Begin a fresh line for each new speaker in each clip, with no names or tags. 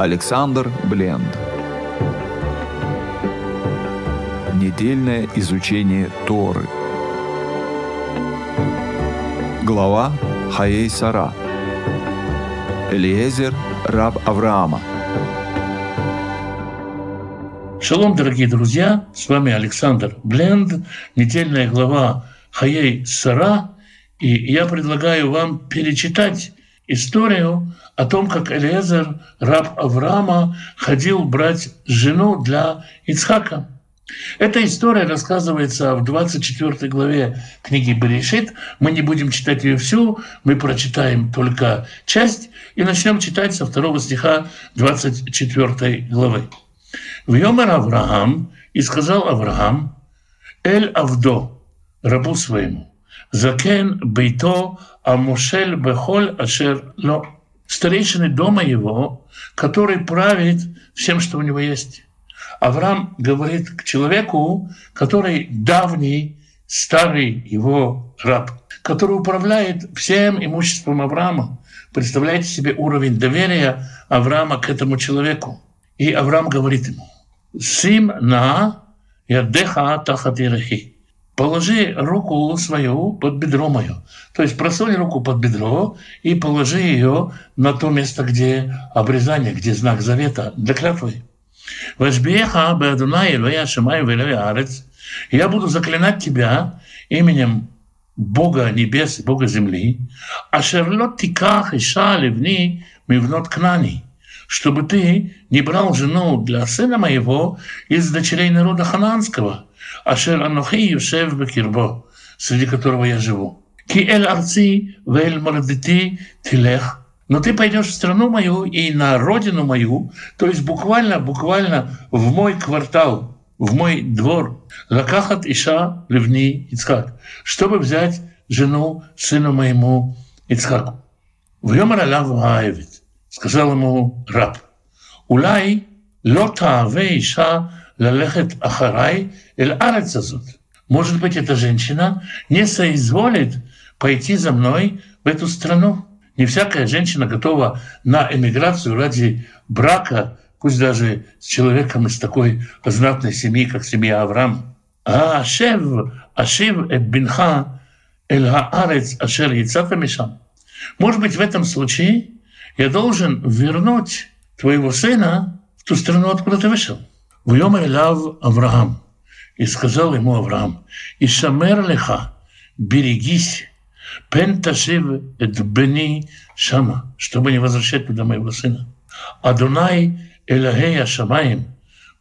Александр Бленд. Недельное изучение Торы. Глава Хаей Сара. Элиезер, раб Авраама.
Шалом, дорогие друзья, с вами Александр Бленд, недельная глава Хаей Сара, и я предлагаю вам перечитать историю о том, как Элиезер, раб Авраама, ходил брать жену для Ицхака. Эта история рассказывается в 24 главе книги Берешит. Мы не будем читать ее всю, мы прочитаем только часть и начнем читать со второго стиха 24 главы. В Йомер Авраам, и сказал Авраам, Эль Авдо, рабу своему, Закен бейто амушель бехоль ашер ло. Старейшины дома его, который правит всем, что у него есть. Авраам говорит к человеку, который давний, старый его раб, который управляет всем имуществом Авраама. Представляете себе уровень доверия Авраама к этому человеку. И Авраам говорит ему, «Сим на ядеха тахат положи руку свою под бедро мое. То есть просунь руку под бедро и положи ее на то место, где обрезание, где знак завета для клятвы. Я буду заклинать тебя именем Бога небес и Бога земли, а шерлот тиках иша ливни мивнот кнани, чтобы ты не брал жену для сына моего из дочерей народа хананского – Ашер Анохи Юшев Бекирбо, среди которого я живу. Ки эль арци вель мордити тилех. Но ты пойдешь в страну мою и на родину мою, то есть буквально, буквально в мой квартал, в мой двор, лакахат Иша Ливни Ицхак, чтобы взять жену сыну моему Ицхаку. В Йомар Алав сказал ему раб, Улай лота Иша лалехет ахарай эль арецазут. Может быть, эта женщина не соизволит пойти за мной в эту страну. Не всякая женщина готова на эмиграцию ради брака, пусть даже с человеком из такой знатной семьи, как семья Авраам. А ашев, ашев эт бинха эль хаарец ашер яцата мишам. Может быть, в этом случае я должен вернуть твоего сына в ту страну, откуда ты вышел. Вьомер Лав Авраам. И сказал ему Авраам, «Ишамер леха, берегись, пен ташив эт бени шама, чтобы не возвращать туда моего сына. Адунай Элахея Шамаем,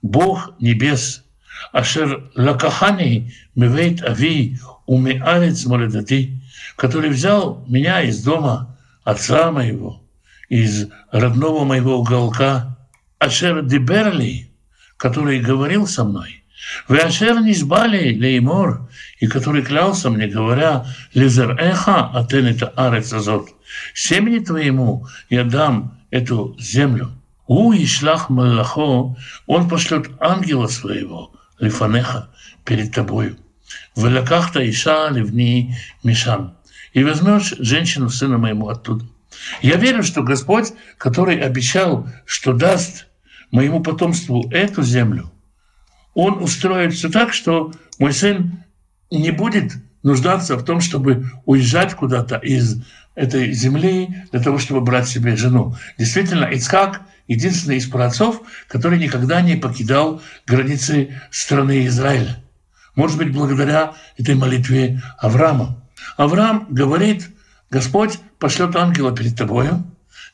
Бог небес, Ашер лакахани мивейт ави умеарец молодати, который взял меня из дома отца моего, из родного моего уголка, Ашер диберли, который говорил со мной, «Веашер низбали леймор», и который клялся мне, говоря, «Лизер эха атенета арец азот», «Семени твоему я дам эту землю». У ишлах маллахо, он пошлет ангела своего, лифанеха, перед тобою. Велакахта иша ливни мишам. И возьмешь женщину сына моему оттуда. Я верю, что Господь, который обещал, что даст моему потомству эту землю, он устроит все так, что мой сын не будет нуждаться в том, чтобы уезжать куда-то из этой земли для того, чтобы брать себе жену. Действительно, Ицхак — единственный из праотцов, который никогда не покидал границы страны Израиля. Может быть, благодаря этой молитве Авраама. Авраам говорит, Господь пошлет ангела перед тобою.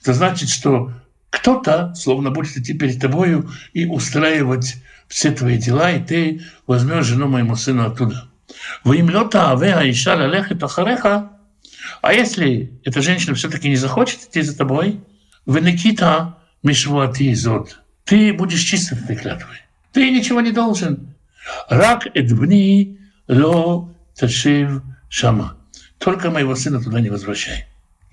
Это значит, что кто-то словно будет идти перед тобою и устраивать все твои дела, и ты возьмешь жену моему сыну оттуда. А если эта женщина все-таки не захочет идти за тобой, венекита мишвуати зод, ты будешь чист от этой клятвы. Ты ничего не должен. Рак эдбни ло ташив шама. Только моего сына туда не возвращай.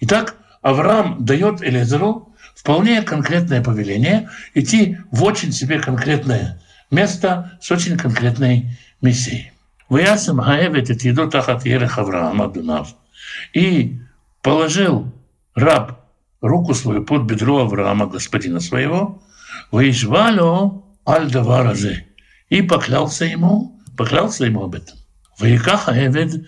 Итак, Авраам дает Элезеру вполне конкретное повеление идти в очень себе конкретное место с очень конкретной миссией. Ваясам Хаевет это еду тахат ерех Авраама Дунав. И положил раб руку свою под бедро Авраама, господина своего, «Ваишвалю аль-даваразе» и поклялся ему, поклялся ему об этом. «Ваикаха эвед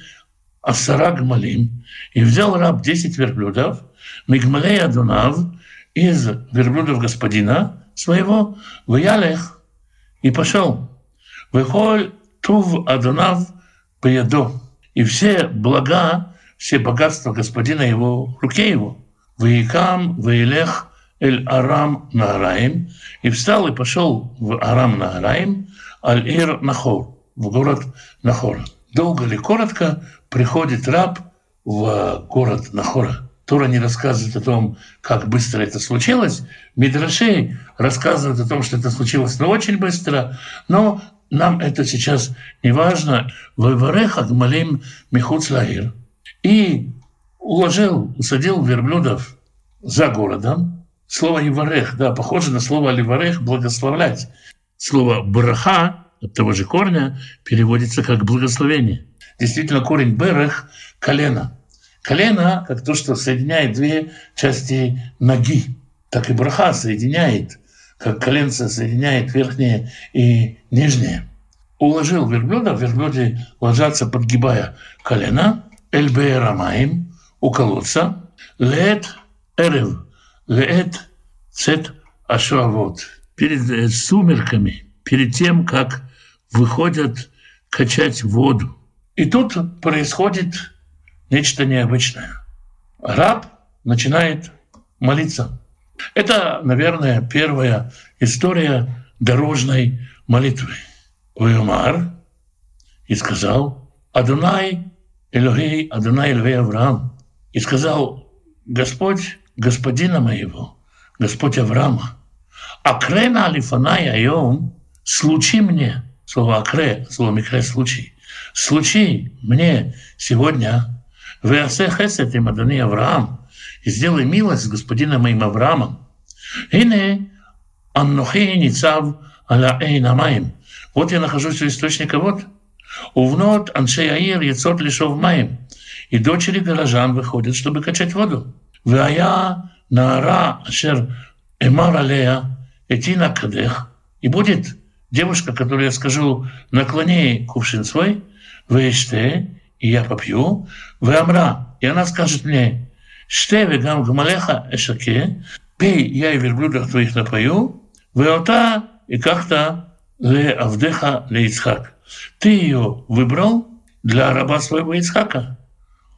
асара гмалим» и взял раб 10 верблюдов, мигмалей адунав, из верблюдов господина своего, в Ялех, и пошел. Выхоль тув адунав поеду. И все блага, все богатства господина его руке его. Ваикам, Ваилех, Эль Арам Наараим, и встал и пошел в Арам Наараим, Аль-Ир Нахор, в город Нахора. Долго ли, коротко, приходит раб в город Нахора. Тура не рассказывает о том, как быстро это случилось. Мидрашей рассказывает о том, что это случилось но очень быстро, но нам это сейчас не важно. Вайвареха гмалим михуц лагир. И уложил, усадил верблюдов за городом. Слово «иварех», да, похоже на слово «ливарех» – «благословлять». Слово «браха» от того же корня переводится как «благословение». Действительно, корень «берех» – колено – Колено, как то, что соединяет две части ноги, так и браха соединяет, как коленце соединяет верхнее и нижнее. Уложил верблюда, верблюде ложатся, подгибая колено, эльбе рамаим, у колодца, лет эрев, лет цет ашуавод. Перед э, сумерками, перед тем, как выходят качать воду. И тут происходит нечто необычное. Раб начинает молиться. Это, наверное, первая история дорожной молитвы. Уйомар и сказал, Адунай Элохей, Адунай Элохей Авраам. И сказал, Господь, господина моего, Господь Авраама, Акрена алифанай айом, случай мне, слово акре, слово микре, случай, случай мне сегодня Веасе хесед им Адони Авраам, и сделай милость с господином моим Авраамом. Ине аннохи ницав аля эйнамаем. Вот я нахожусь у источника вод. Увнот аншей аир яцот лишов маем. И дочери горожан выходят, чтобы качать воду. Вая наара ашер эмар алея этина кадех. И будет девушка, которую я скажу, наклони кувшин свой, веште, и я попью. Вамра, и она скажет мне, «Ште вегам гмалеха эшаке, пей, я и верблюдах твоих напою, веота и как-то ле авдеха ле Ицхак». Ты ее выбрал для раба своего Ицхака.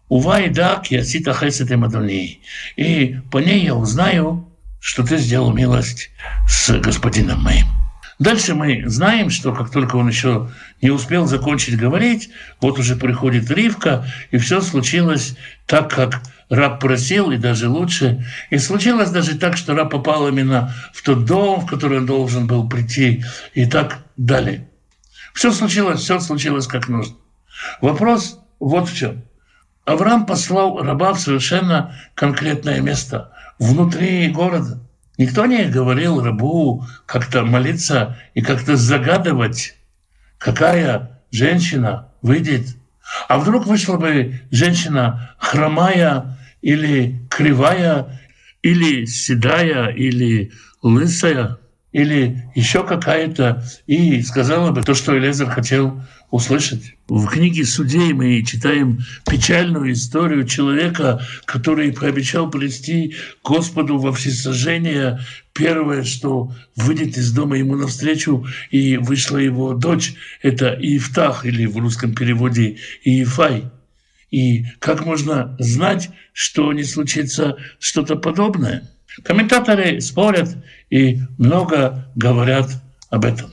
Увай да киасита хесет и И по ней я узнаю, что ты сделал милость с господином моим. Дальше мы знаем, что как только он еще не успел закончить говорить, вот уже приходит Ривка, и все случилось так, как раб просил, и даже лучше. И случилось даже так, что раб попал именно в тот дом, в который он должен был прийти, и так далее. Все случилось, все случилось как нужно. Вопрос вот в чем. Авраам послал раба в совершенно конкретное место, внутри города. Никто не говорил рабу как-то молиться и как-то загадывать, какая женщина выйдет. А вдруг вышла бы женщина хромая или кривая, или седая, или лысая, или еще какая-то, и сказала бы то, что Элезер хотел услышать. В книге «Судей» мы читаем печальную историю человека, который пообещал привести Господу во всесожжение первое, что выйдет из дома ему навстречу, и вышла его дочь, это Иефтах, или в русском переводе Иефай. И как можно знать, что не случится что-то подобное? Комментаторы спорят и много говорят об этом.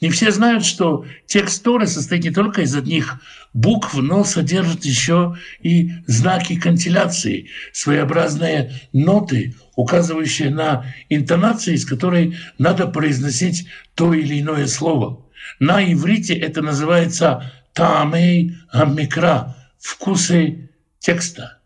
Не все знают, что текст Торы состоит не только из одних букв, но содержит еще и знаки кантиляции, своеобразные ноты, указывающие на интонации, с которой надо произносить то или иное слово. На иврите это называется таамей амикра – вкусы текста.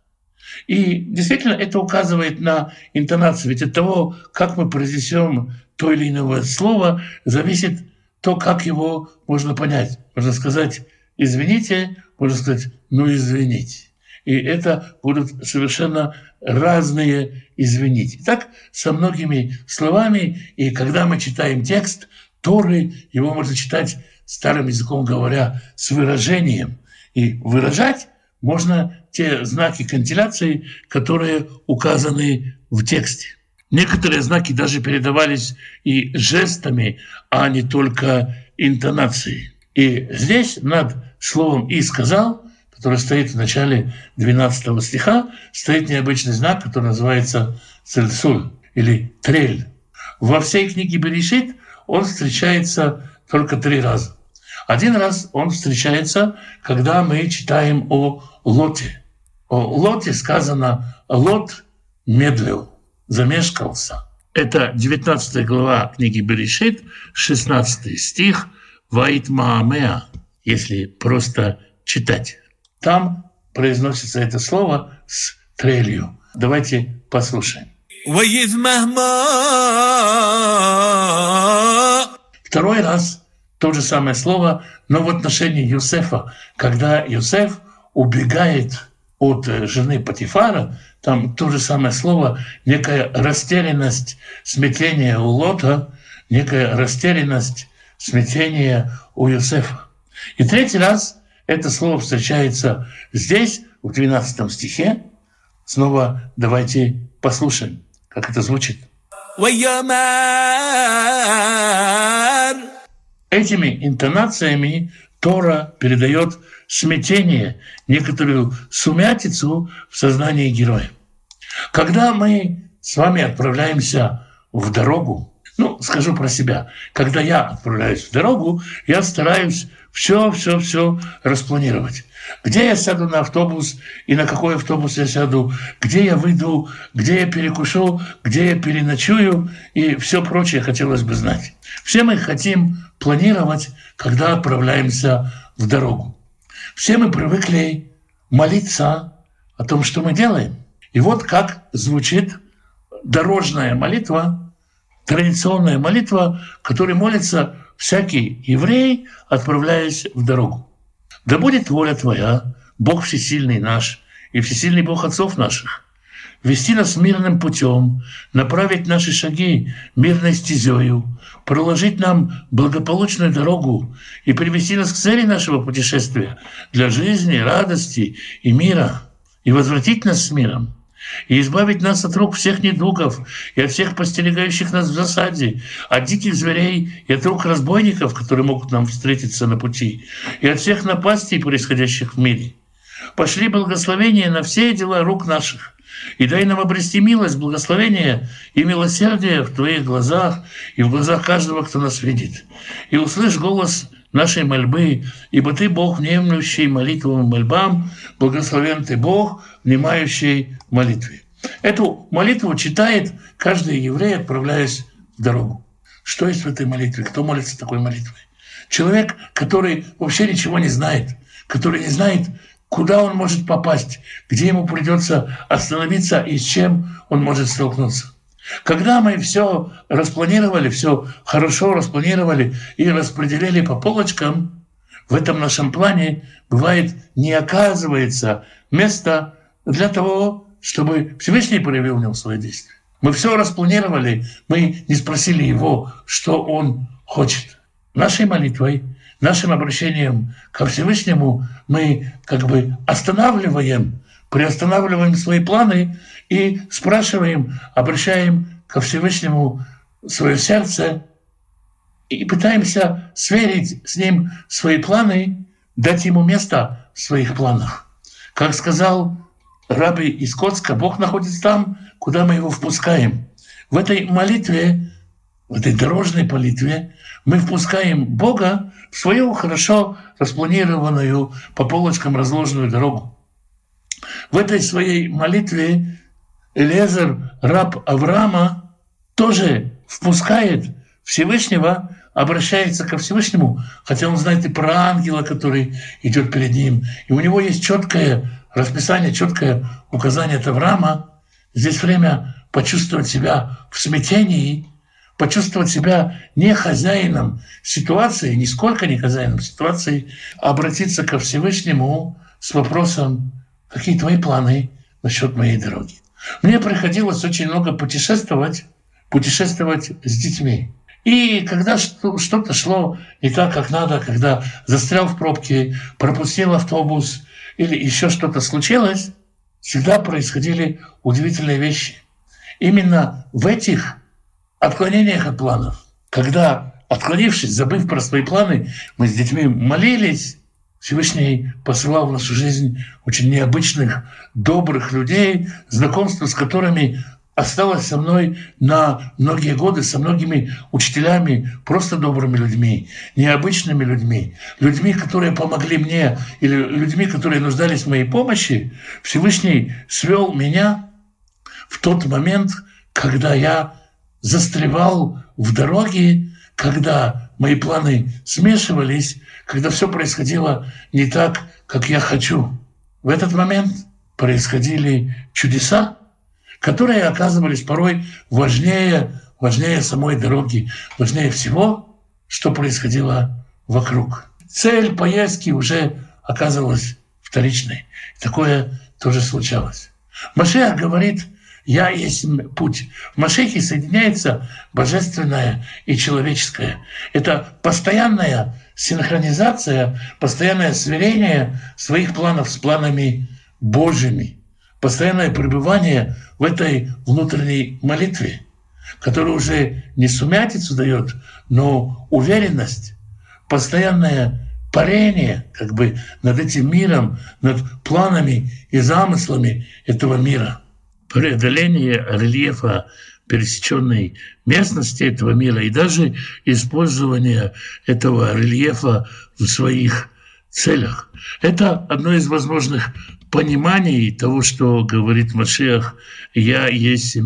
И действительно это указывает на интонацию. Ведь от того, как мы произнесем то или иное слово, зависит то, как его можно понять. Можно сказать «извините», можно сказать «ну извините». и это будут совершенно разные «извините». Так со многими словами, и когда мы читаем текст Торы, его можно читать старым языком говоря, с выражением. И выражать можно те знаки кантиляции, которые указаны в тексте. Некоторые знаки даже передавались и жестами, а не только интонацией. И здесь над словом «и сказал», который стоит в начале 12 стиха, стоит необычный знак, который называется «цельсуль» или «трель». Во всей книге Берешит он встречается только три раза. Один раз он встречается, когда мы читаем о Лоте. О Лоте сказано «Лот медлил, замешкался». Это 19 глава книги Берешит, 16 стих «Ваит Маамеа», если просто читать. Там произносится это слово с трелью. Давайте послушаем. Второй раз то же самое слово, но в отношении Юсефа, когда Юсеф убегает от жены Патифара, там то же самое слово, некая растерянность, смятение у Лота, некая растерянность, смятение у Юсефа. И третий раз это слово встречается здесь, в 12 стихе. Снова давайте послушаем, как это звучит. Этими интонациями Тора передает смятение, некоторую сумятицу в сознании героя. Когда мы с вами отправляемся в дорогу, ну, скажу про себя, когда я отправляюсь в дорогу, я стараюсь все, все, все распланировать. Где я сяду на автобус и на какой автобус я сяду, где я выйду, где я перекушу, где я переночую и все прочее хотелось бы знать. Все мы хотим планировать, когда отправляемся в дорогу. Все мы привыкли молиться о том, что мы делаем. И вот как звучит дорожная молитва, традиционная молитва, которой молится всякий еврей, отправляясь в дорогу. Да будет воля Твоя, Бог всесильный наш и всесильный Бог отцов наших, вести нас мирным путем, направить наши шаги мирной стезею, проложить нам благополучную дорогу и привести нас к цели нашего путешествия для жизни, радости и мира, и возвратить нас с миром и избавить нас от рук всех недугов и от всех постерегающих нас в засаде, от диких зверей и от рук разбойников, которые могут нам встретиться на пути, и от всех напастей, происходящих в мире. Пошли благословения на все дела рук наших, и дай нам обрести милость, благословение и милосердие в Твоих глазах и в глазах каждого, кто нас видит. И услышь голос нашей мольбы, ибо Ты Бог, внемлющий молитвам и мольбам, благословен Ты Бог, внимающий молитве. Эту молитву читает каждый еврей, отправляясь в дорогу. Что есть в этой молитве? Кто молится такой молитвой? Человек, который вообще ничего не знает, который не знает, куда он может попасть, где ему придется остановиться и с чем он может столкнуться. Когда мы все распланировали, все хорошо распланировали и распределили по полочкам, в этом нашем плане бывает не оказывается места для того, чтобы Всевышний проявил в нем свои действия. Мы все распланировали, мы не спросили его, что он хочет. Нашей молитвой, нашим обращением ко Всевышнему мы как бы останавливаем, приостанавливаем свои планы и спрашиваем, обращаем ко Всевышнему свое сердце и пытаемся сверить с ним свои планы, дать ему место в своих планах. Как сказал Раби из Коцка, Бог находится там, куда мы его впускаем. В этой молитве, в этой дорожной молитве мы впускаем Бога в свою хорошо распланированную по полочкам разложенную дорогу. В этой своей молитве Элезер, раб Авраама, тоже впускает Всевышнего, обращается ко Всевышнему, хотя он знает и про ангела, который идет перед ним. И у него есть четкое расписание, четкое указание от Авраама. Здесь время почувствовать себя в смятении, почувствовать себя не хозяином ситуации, нисколько не хозяином ситуации, а обратиться ко Всевышнему с вопросом какие твои планы насчет моей дороги. Мне приходилось очень много путешествовать, путешествовать с детьми. И когда что-то шло не так, как надо, когда застрял в пробке, пропустил автобус или еще что-то случилось, всегда происходили удивительные вещи. Именно в этих отклонениях от планов, когда, отклонившись, забыв про свои планы, мы с детьми молились, Всевышний посылал в нашу жизнь очень необычных, добрых людей, знакомство с которыми осталось со мной на многие годы, со многими учителями, просто добрыми людьми, необычными людьми, людьми, которые помогли мне, или людьми, которые нуждались в моей помощи, Всевышний свел меня в тот момент, когда я застревал в дороге, когда мои планы смешивались, когда все происходило не так, как я хочу. В этот момент происходили чудеса, которые оказывались порой важнее, важнее самой дороги, важнее всего, что происходило вокруг. Цель поездки уже оказывалась вторичной. Такое тоже случалось. Машех говорит – я есть путь. В Машехе соединяется божественное и человеческое. Это постоянная синхронизация, постоянное сверение своих планов с планами Божьими, постоянное пребывание в этой внутренней молитве, которая уже не сумятицу дает, но уверенность, постоянное парение как бы над этим миром, над планами и замыслами этого мира – преодоление рельефа пересеченной местности этого мира и даже использование этого рельефа в своих целях. Это одно из возможных пониманий того, что говорит Машех «Я есть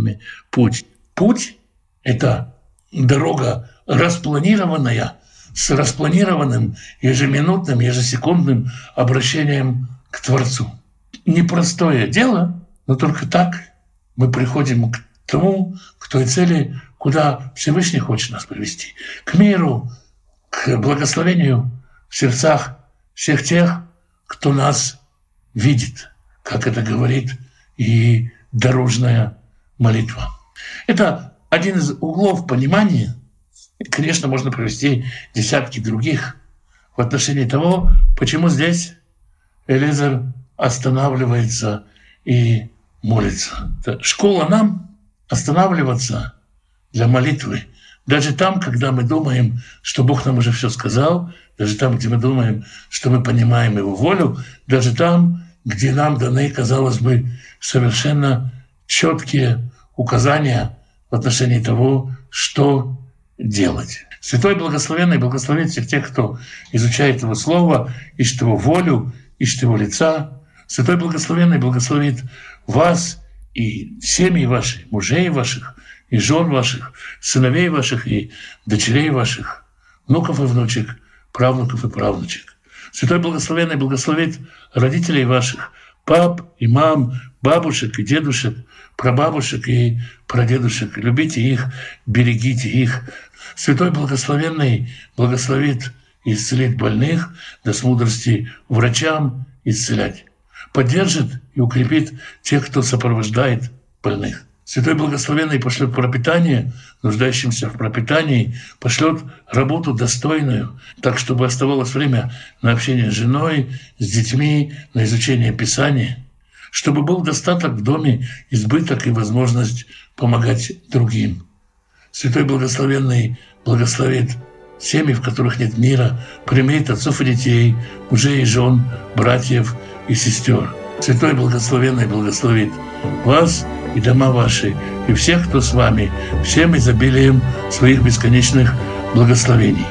путь». Путь – это дорога распланированная, с распланированным ежеминутным, ежесекундным обращением к Творцу. Непростое дело, но только так мы приходим к тому, к той цели, куда Всевышний хочет нас привести. К миру, к благословению в сердцах всех тех, кто нас видит, как это говорит и дорожная молитва. Это один из углов понимания. Конечно, можно привести десятки других в отношении того, почему здесь Элизар останавливается и молится. Школа нам останавливаться для молитвы. Даже там, когда мы думаем, что Бог нам уже все сказал, даже там, где мы думаем, что мы понимаем Его волю, даже там, где нам даны, казалось бы, совершенно четкие указания в отношении того, что делать. Святой Благословенный благословит всех тех, кто изучает Его Слово, ищет Его волю, ищет Его лица. Святой Благословенный благословит вас и семьи ваши, мужей ваших, и жен ваших, сыновей ваших и дочерей ваших, внуков и внучек, правнуков и правнучек. Святой Благословенный благословит родителей ваших, пап и мам, бабушек и дедушек, прабабушек и прадедушек. Любите их, берегите их. Святой Благословенный благословит и исцелит больных, да с мудрости врачам исцелять поддержит и укрепит тех, кто сопровождает больных. Святой Благословенный пошлет пропитание нуждающимся в пропитании, пошлет работу достойную, так, чтобы оставалось время на общение с женой, с детьми, на изучение Писания, чтобы был достаток в доме, избыток и возможность помогать другим. Святой Благословенный благословит семьи, в которых нет мира, примет отцов и детей, мужей и жен, братьев – и сестер. Святой Благословенный благословит вас и дома ваши, и всех, кто с вами, всем изобилием своих бесконечных благословений.